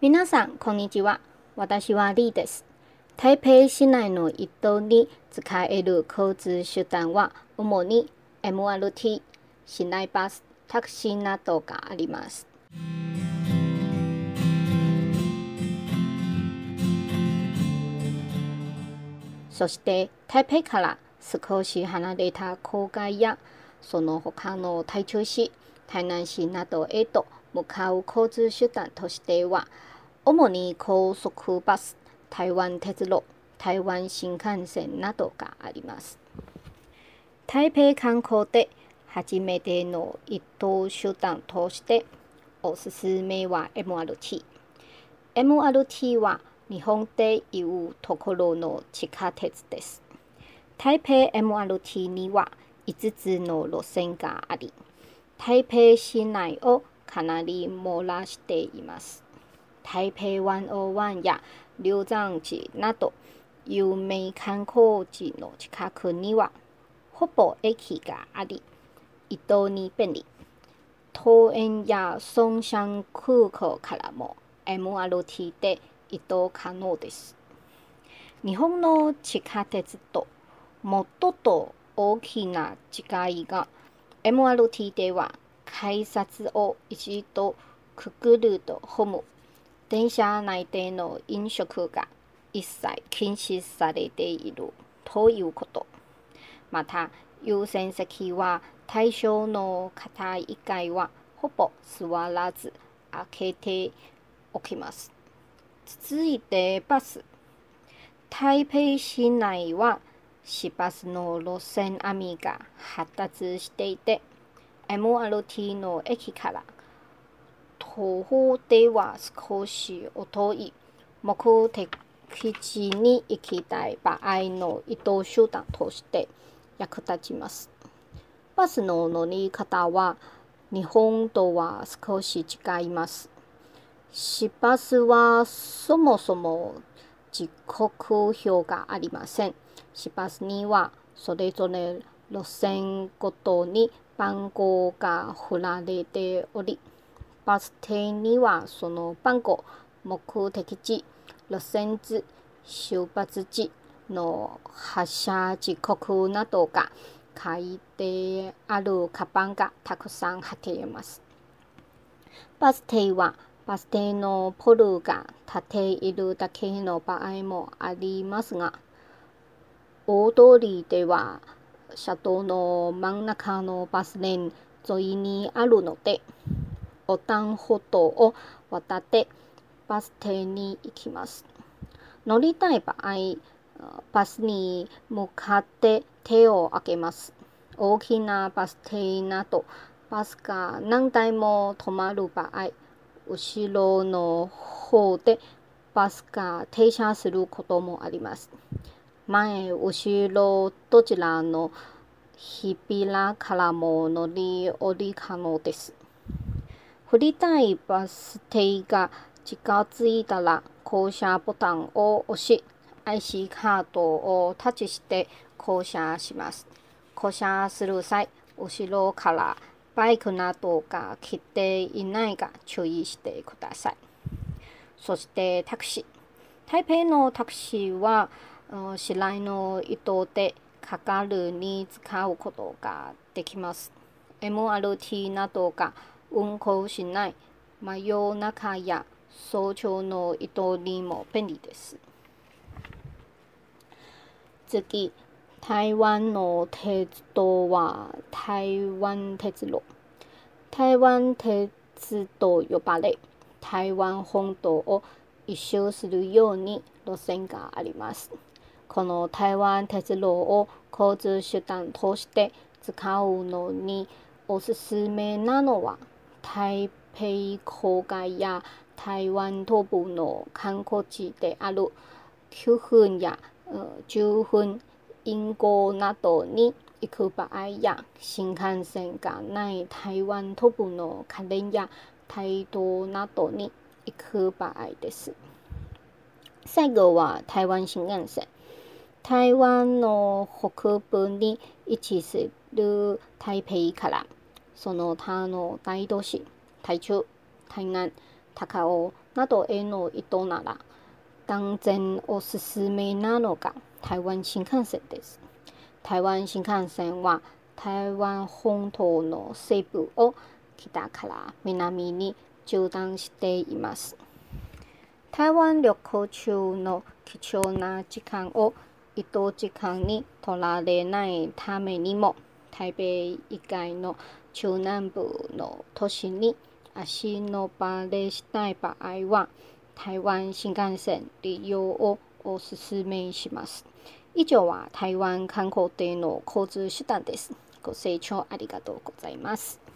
皆さん、こんにちは。私はリーです。台北市内の移動に使える交通手段は主に MRT、市内バス、タクシーなどがあります。そして台北から少し離れた郊外やその他の台中市、台南市などへと向かう交通手段としては、主に高速バス、台湾鉄路、台湾新幹線などがあります。台北観光で初めての移動手段としておすすめは MRT。MRT は日本でいうところの地下鉄です。台北 MRT には5つの路線があり、台北市内をかなり漏らしています。台北101や龍山寺など有名観光地の近くにはほぼ駅があり、移動に便利。桃園や松山空港からも MRT で移動可能です。日本の地下鉄ともっと大きな違いが MRT では改札を一度くぐるとホーム、電車内での飲食が一切禁止されているということ。また、優先席は対象の方以外はほぼ座らず開けておきます。続いてバス。台北市内は市バスの路線網が発達していて、MRT の駅から徒歩では少し遠い目的地に行きたい場合の移動手段として役立ちます。バスの乗り方は日本とは少し違います。市バスはそもそも時刻表がありません。市バスにはそれぞれ路線ごとに番号が振られており、バス停にはその番号、目的地、路線図、出発地の発車時刻などが書いてあるカバンがたくさん貼っています。バス停はバス停のポルが立っているだけの場合もありますが、大通りでは車道の真ん中のバスレーン沿いにあるので、横断歩道を渡ってバス停に行きます。乗りたい場合、バスに向かって手を挙げます。大きなバス停など、バスが何台も止まる場合、後ろの方でバスが停車することもあります。前、後ろどちらの扉からも乗り降り可能です。振りたいバス停が近づいたら降車ボタンを押し、IC カードをタッチして降車します。降車する際、後ろからバイクなどが来ていないか注意してください。そしてタクシー。台北のタクシーは、市内の移動でかかるに使うことができます。MRT などが運行しない真夜中や早朝の移動にも便利です。次、台湾の鉄道は台湾鉄路。台湾鉄道呼ばれ、台湾本島を一周するように路線があります。この台湾鉄路を交通手段として使うのにおすすめなのは、台北郊外や台湾東部の観光地である9分や10分因果などに行く場合や新幹線がない台湾東部の花蓮や台東などに行く場合です。最後は台湾新幹線。台湾の北部に位置する台北からその他の大都市、台中、台南、高尾などへの移動なら断然おすすめなのが台湾新幹線です。台湾新幹線は台湾本島の西部を北から南に縦断しています。台湾旅行中の貴重な時間を移動時間に取られないためにも台北以外の中南部の都市に足のばれしたい場合は台湾新幹線利用をお勧めします。以上は台湾観光での交通手段です。ご清聴ありがとうございます。